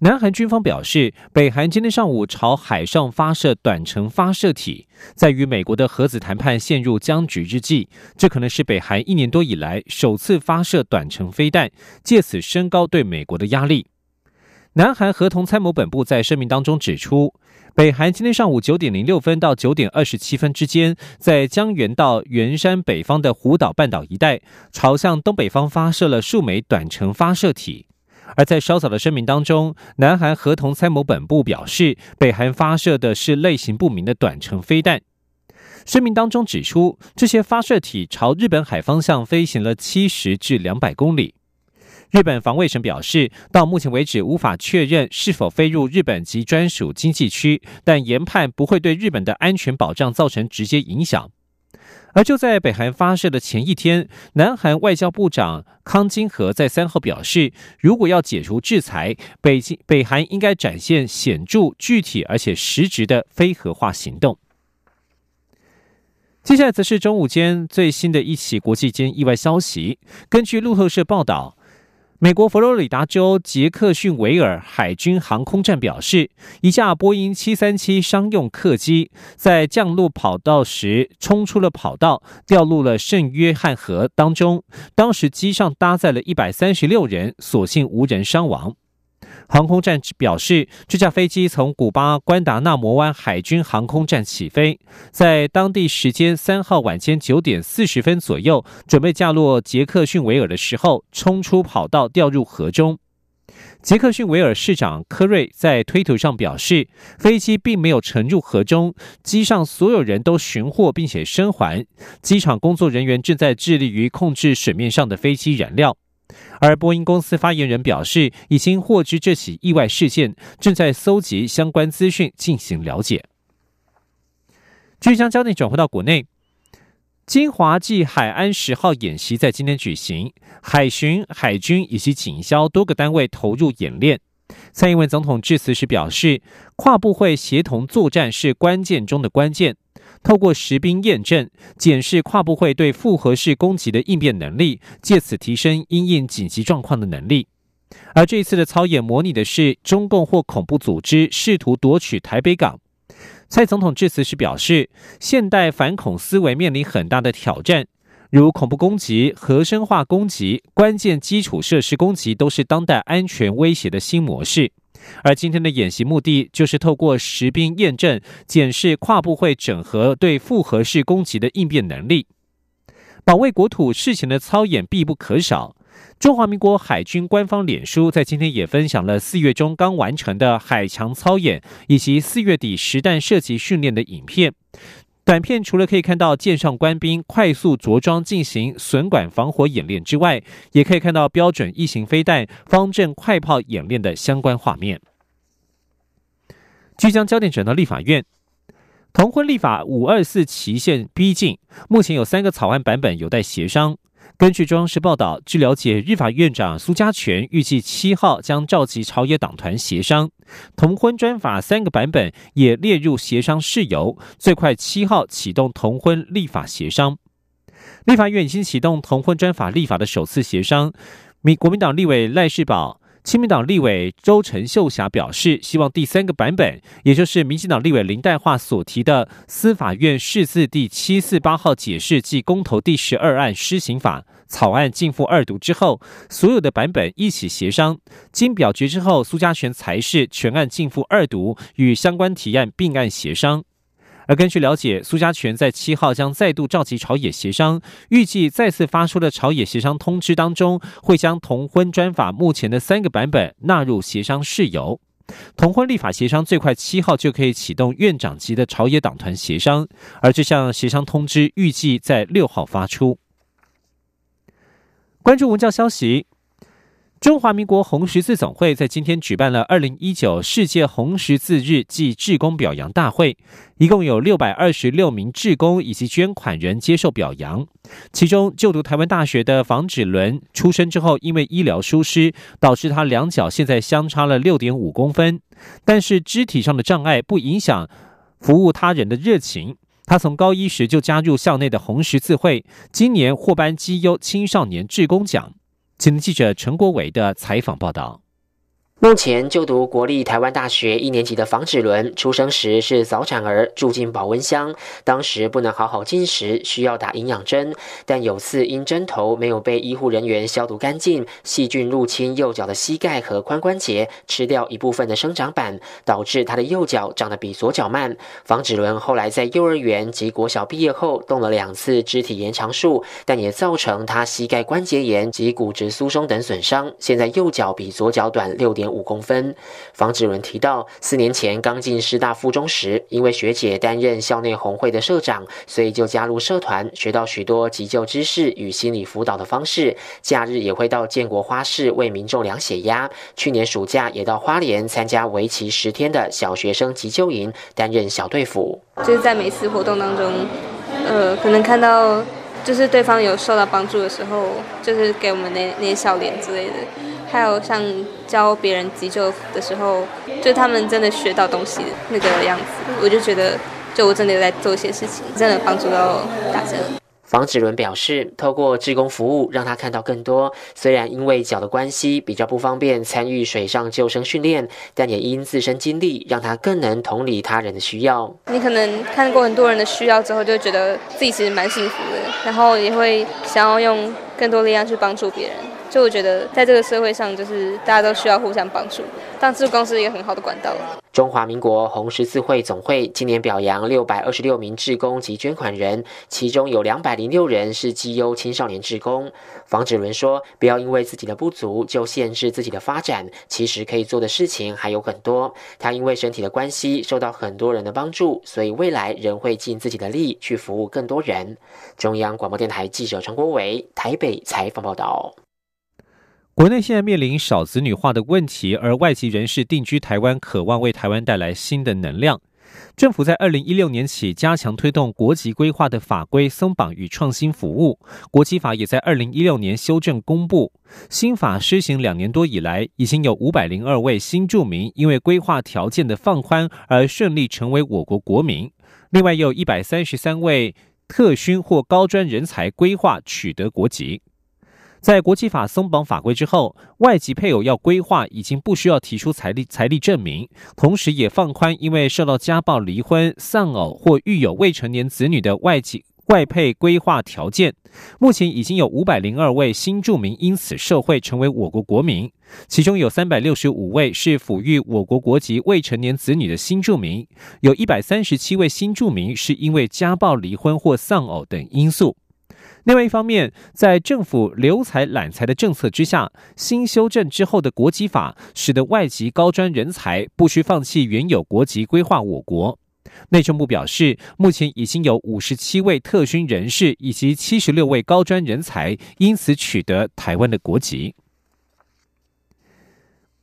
南韩军方表示，北韩今天上午朝海上发射短程发射体，在与美国的核子谈判陷入僵局之际，这可能是北韩一年多以来首次发射短程飞弹，借此升高对美国的压力。南韩合同参谋本部在声明当中指出，北韩今天上午九点零六分到九点二十七分之间，在江原道元山北方的湖岛半岛一带，朝向东北方发射了数枚短程发射体。而在稍早的声明当中，南韩合同参谋本部表示，北韩发射的是类型不明的短程飞弹。声明当中指出，这些发射体朝日本海方向飞行了七十至两百公里。日本防卫省表示，到目前为止无法确认是否飞入日本及专属经济区，但研判不会对日本的安全保障造成直接影响。而就在北韩发射的前一天，南韩外交部长康金和在三号表示，如果要解除制裁，北京北韩应该展现显著、具体而且实质的非核化行动。接下来则是中午间最新的一起国际间意外消息，根据路透社报道。美国佛罗里达州杰克逊维尔海军航空站表示，一架波音737商用客机在降落跑道时冲出了跑道，掉入了圣约翰河当中。当时机上搭载了一百三十六人，所幸无人伤亡。航空站表示，这架飞机从古巴关达纳摩湾海军航空站起飞，在当地时间三号晚间九点四十分左右，准备降落杰克逊维尔的时候，冲出跑道掉入河中。杰克逊维尔市长科瑞在推特上表示，飞机并没有沉入河中，机上所有人都寻获并且生还，机场工作人员正在致力于控制水面上的飞机燃料。而波音公司发言人表示，已经获知这起意外事件，正在搜集相关资讯进行了解。据将焦点转回到国内，金华暨海安十号演习在今天举行，海巡、海军以及警消多个单位投入演练。蔡英文总统致辞时表示，跨部会协同作战是关键中的关键。透过实兵验证，检视跨部会对复合式攻击的应变能力，借此提升应应紧急状况的能力。而这一次的操演模拟的是中共或恐怖组织试图夺取台北港。蔡总统致辞时表示，现代反恐思维面临很大的挑战，如恐怖攻击、核生化攻击、关键基础设施攻击，都是当代安全威胁的新模式。而今天的演习目的就是透过实兵验证，检视跨部会整合对复合式攻击的应变能力。保卫国土事前的操演必不可少。中华民国海军官方脸书在今天也分享了四月中刚完成的海强操演，以及四月底实弹射击训练的影片。短片除了可以看到舰上官兵快速着装进行损管防火演练之外，也可以看到标准异形飞弹方阵快炮演练的相关画面。即将焦点转到立法院，同婚立法五二四期限逼近，目前有三个草案版本有待协商。根据中央社报道，据了解，日法院长苏家全预计七号将召集朝野党团协商同婚专法三个版本，也列入协商事由，最快七号启动同婚立法协商。立法院已经启动同婚专法立法的首次协商，民国民党立委赖世宝。亲民党立委周陈秀霞表示，希望第三个版本，也就是民进党立委林黛华所提的司法院释字第七四八号解释暨公投第十二案施行法草案进赴二读之后，所有的版本一起协商，经表决之后，苏家全才是全案进赴二读，与相关提案并案协商。而根据了解，苏家全在七号将再度召集朝野协商，预计再次发出的朝野协商通知当中，会将同婚专法目前的三个版本纳入协商事由。同婚立法协商最快七号就可以启动院长级的朝野党团协商，而这项协商通知预计在六号发出。关注文教消息。中华民国红十字总会在今天举办了二零一九世界红十字日暨志工表扬大会，一共有六百二十六名志工以及捐款人接受表扬。其中，就读台湾大学的房芷伦出生之后，因为医疗疏失，导致他两脚现在相差了六点五公分，但是肢体上的障碍不影响服务他人的热情。他从高一时就加入校内的红十字会，今年获颁绩优青少年志工奖。请记者陈国伟的采访报道。目前就读国立台湾大学一年级的房芷伦，出生时是早产儿，住进保温箱，当时不能好好进食，需要打营养针。但有次因针头没有被医护人员消毒干净，细菌入侵右脚的膝盖和髋关节，吃掉一部分的生长板，导致他的右脚长得比左脚慢。房芷伦后来在幼儿园及国小毕业后，动了两次肢体延长术，但也造成他膝盖关节炎及骨质疏松等损伤。现在右脚比左脚短六点。五公分。房芷伦提到，四年前刚进师大附中时，因为学姐担任校内红会的社长，所以就加入社团，学到许多急救知识与心理辅导的方式。假日也会到建国花市为民众量血压。去年暑假也到花莲参加为期十天的小学生急救营，担任小队辅。就是在每次活动当中，呃，可能看到就是对方有受到帮助的时候，就是给我们那那些笑脸之类的。还有像教别人急救的时候，就他们真的学到东西那个样子，我就觉得，就我真的在做一些事情，真的帮助到大家。房子伦表示，透过志工服务，让他看到更多。虽然因为脚的关系比较不方便参与水上救生训练，但也因自身经历，让他更能同理他人的需要。你可能看过很多人的需要之后，就觉得自己其实蛮幸福的，然后也会想要用更多力量去帮助别人。就我觉得，在这个社会上，就是大家都需要互相帮助，当志工是一个很好的管道。中华民国红十字会总会今年表扬六百二十六名志工及捐款人，其中有两百零六人是绩优青少年志工。房芷伦说：“不要因为自己的不足就限制自己的发展，其实可以做的事情还有很多。”他因为身体的关系受到很多人的帮助，所以未来仍会尽自己的力去服务更多人。中央广播电台记者陈国伟台北被采访报道。国内现在面临少子女化的问题，而外籍人士定居台湾，渴望为台湾带来新的能量。政府在二零一六年起加强推动国籍规划的法规松绑与创新服务，国籍法也在二零一六年修正公布。新法施行两年多以来，已经有五百零二位新住民因为规划条件的放宽而顺利成为我国国民，另外又有一百三十三位特勋或高专人才规划取得国籍。在国际法松绑法规之后，外籍配偶要规划已经不需要提出财力财力证明，同时也放宽因为受到家暴、离婚、丧偶或育有未成年子女的外籍外配规划条件。目前已经有五百零二位新住民因此受惠成为我国国民，其中有三百六十五位是抚育我国国籍未成年子女的新住民，有一百三十七位新住民是因为家暴、离婚或丧偶等因素。另外一方面，在政府留才揽才的政策之下，新修正之后的国籍法，使得外籍高专人才不需放弃原有国籍规划我国。内政部表示，目前已经有五十七位特勋人士以及七十六位高专人才因此取得台湾的国籍。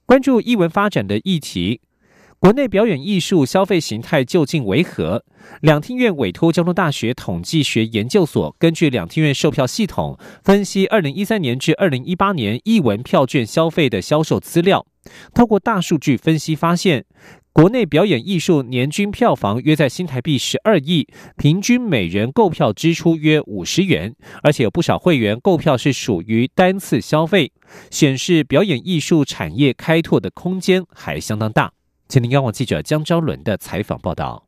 关注艺文发展的议题。国内表演艺术消费形态究竟为何？两厅院委托交通大学统计学研究所，根据两厅院售票系统分析二零一三年至二零一八年艺文票券消费的销售资料。透过大数据分析，发现国内表演艺术年均票房约在新台币十二亿，平均每人购票支出约五十元，而且有不少会员购票是属于单次消费，显示表演艺术产业开拓的空间还相当大。请您央网记者江昭伦的采访报道。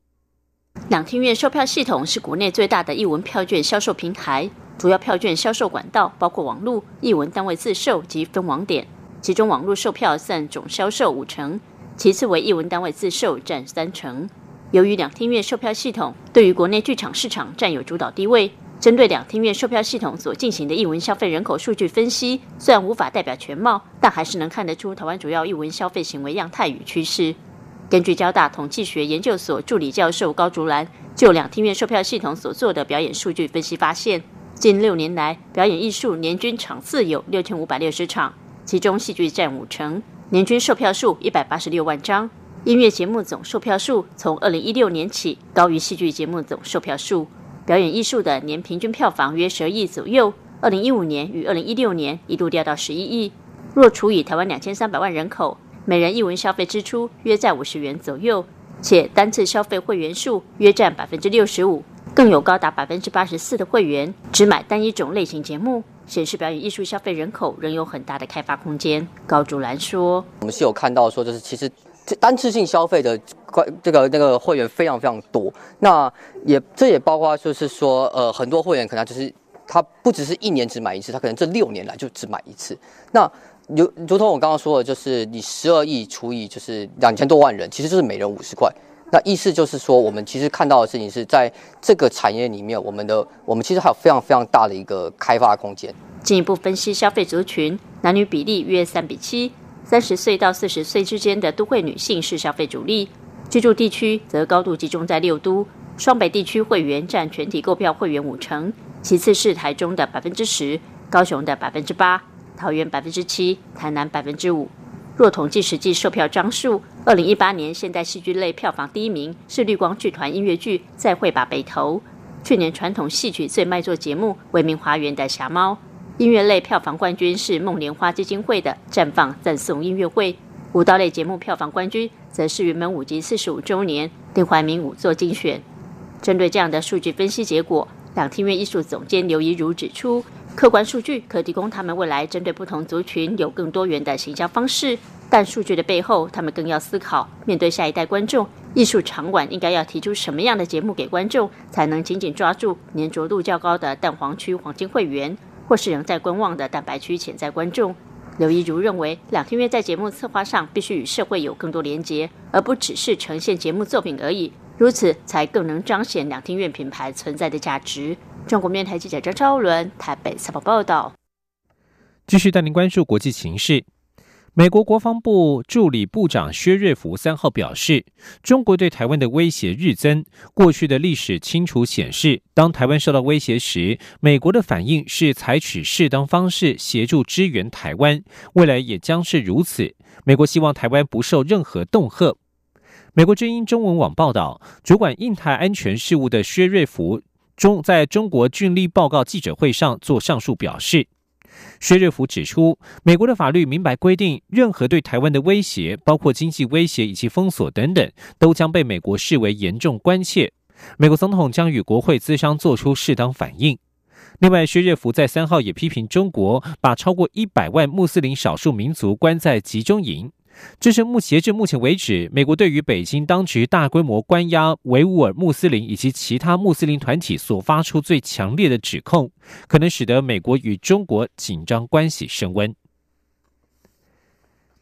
两厅院售票系统是国内最大的译文票券销售平台，主要票券销售管道包括网络、译文单位自售及分网点，其中网络售票占总销售五成，其次为艺文单位自售占三成。由于两厅院售票系统对于国内剧场市场占有主导地位。针对两厅院售票系统所进行的艺文消费人口数据分析，虽然无法代表全貌，但还是能看得出台湾主要艺文消费行为样态与趋势。根据交大统计学研究所助理教授高竹兰就两厅院售票系统所做的表演数据分析发现，近六年来，表演艺术年均场次有六千五百六十场，其中戏剧占五成，年均售票数一百八十六万张。音乐节目总售票数从二零一六年起高于戏剧节目总售票数。表演艺术的年平均票房约十二亿左右，二零一五年与二零一六年一度掉到十一亿。若除以台湾两千三百万人口，每人一文消费支出约在五十元左右，且单次消费会员数约占百分之六十五。更有高达百分之八十四的会员只买单一种类型节目，显示表演艺术消费人口仍有很大的开发空间。高竹兰说：“我们是有看到说，就是其实单次性消费的这个那个会员非常非常多。那也这也包括就是说，呃，很多会员可能就是他不只是一年只买一次，他可能这六年来就只买一次。那如如同我刚刚说的，就是你十二亿除以就是两千多万人，其实就是每人五十块。”那意思就是说，我们其实看到的事情是在这个产业里面，我们的我们其实还有非常非常大的一个开发空间。进一步分析消费族群，男女比例约三比七，三十岁到四十岁之间的都会女性是消费主力，居住地区则高度集中在六都、双北地区，会员占全体购票会员五成，其次是台中的百分之十，高雄的百分之八，桃园百分之七，台南百分之五。若统计实际售票张数，二零一八年现代戏剧类票房第一名是绿光剧团音乐剧《再会吧北投》。去年传统戏曲最卖座节目《为民花园的侠猫》，音乐类票房冠军是梦莲花基金会的《绽放赞颂音乐会》。舞蹈类节目票房冠军则是云门舞集四十五周年林怀民舞作精选。针对这样的数据分析结果，两厅院艺术总监刘怡如指出。客观数据可提供他们未来针对不同族群有更多元的行销方式，但数据的背后，他们更要思考面对下一代观众，艺术场馆应该要提出什么样的节目给观众，才能紧紧抓住粘着度较高的蛋黄区黄金会员，或是仍在观望的蛋白区潜在观众。刘一如认为，两厅院在节目策划上必须与社会有更多连结，而不只是呈现节目作品而已，如此才更能彰显两厅院品牌存在的价值。中国面台记者张超伦台北采访报道。继续带您关注国际形势。美国国防部助理部长薛瑞福三号表示，中国对台湾的威胁日增。过去的历史清楚显示，当台湾受到威胁时，美国的反应是采取适当方式协助支援台湾，未来也将是如此。美国希望台湾不受任何恫吓。美国之音中文网报道，主管印太安全事务的薛瑞福。中在中国军力报告记者会上做上述表示，薛瑞福指出，美国的法律明白规定，任何对台湾的威胁，包括经济威胁以及封锁等等，都将被美国视为严重关切。美国总统将与国会资商做出适当反应。另外，薛瑞福在三号也批评中国把超过一百万穆斯林少数民族关在集中营。这是目截至目前为止，美国对于北京当局大规模关押维吾尔穆斯林以及其他穆斯林团体所发出最强烈的指控，可能使得美国与中国紧张关系升温。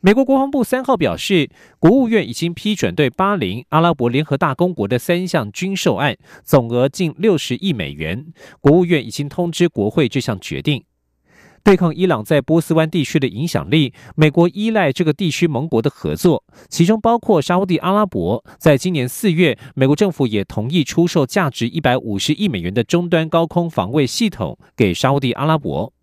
美国国防部三号表示，国务院已经批准对巴林、阿拉伯联合大公国的三项军售案，总额近六十亿美元。国务院已经通知国会这项决定。对抗伊朗在波斯湾地区的影响力，美国依赖这个地区盟国的合作，其中包括沙地阿拉伯。在今年四月，美国政府也同意出售价值一百五十亿美元的终端高空防卫系统给沙地阿拉伯。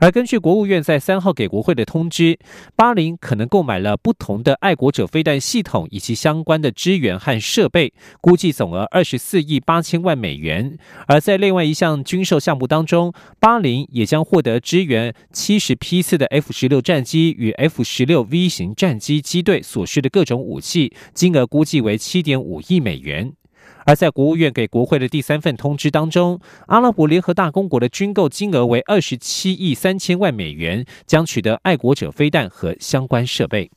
而根据国务院在三号给国会的通知，巴林可能购买了不同的爱国者飞弹系统以及相关的支援和设备，估计总额二十四亿八千万美元。而在另外一项军售项目当中，巴林也将获得支援七十批次的 F 十六战机与 F 十六 V 型战机机队所需的各种武器，金额估计为七点五亿美元。而在国务院给国会的第三份通知当中，阿拉伯联合大公国的军购金额为二十七亿三千万美元，将取得爱国者飞弹和相关设备。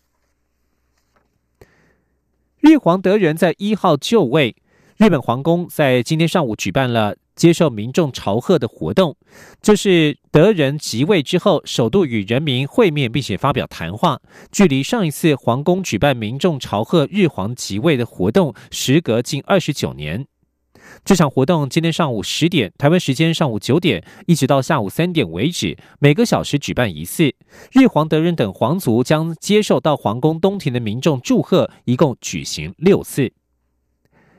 日皇德仁在一号就位，日本皇宫在今天上午举办了。接受民众朝贺的活动，这是德仁即位之后首度与人民会面，并且发表谈话。距离上一次皇宫举办民众朝贺日皇即位的活动，时隔近二十九年。这场活动今天上午十点（台湾时间上午九点）一直到下午三点为止，每个小时举办一次。日皇德仁等皇族将接受到皇宫东庭的民众祝贺，一共举行六次。